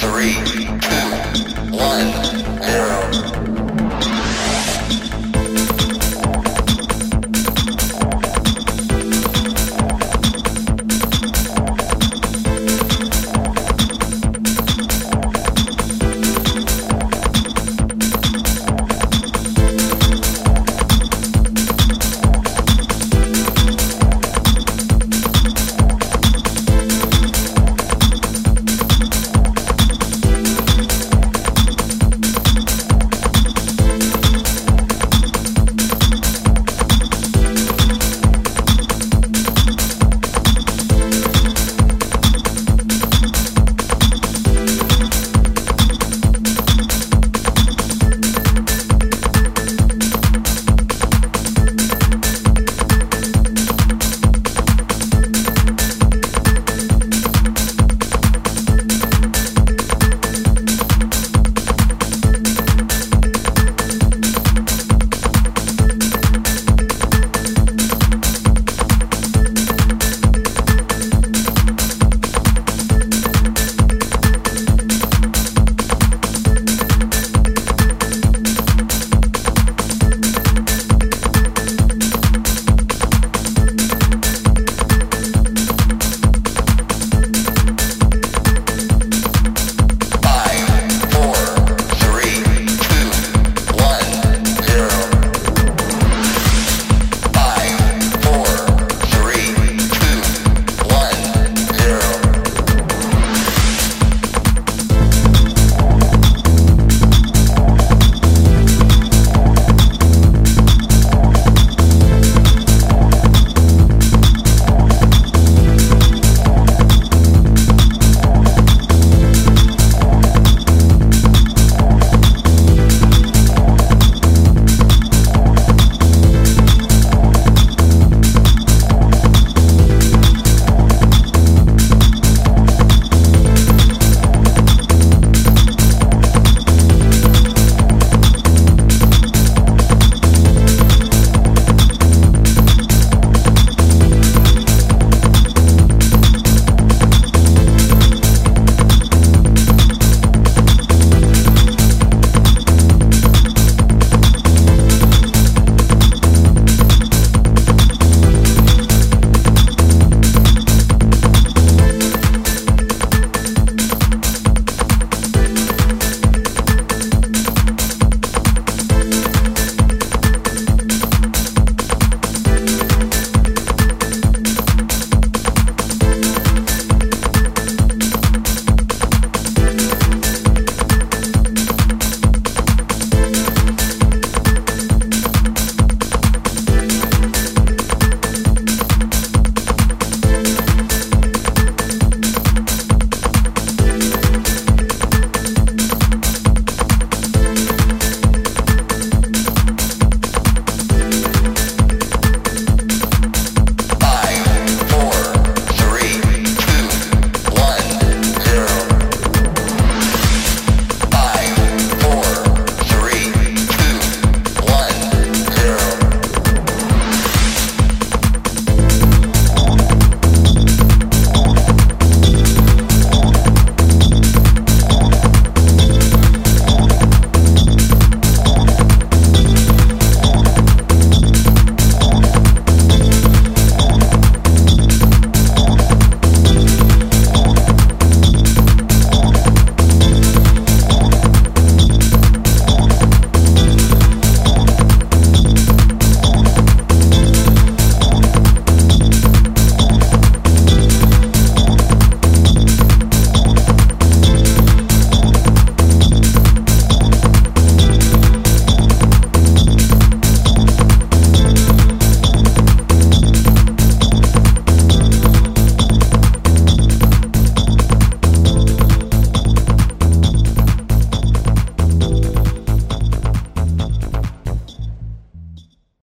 three, two, one.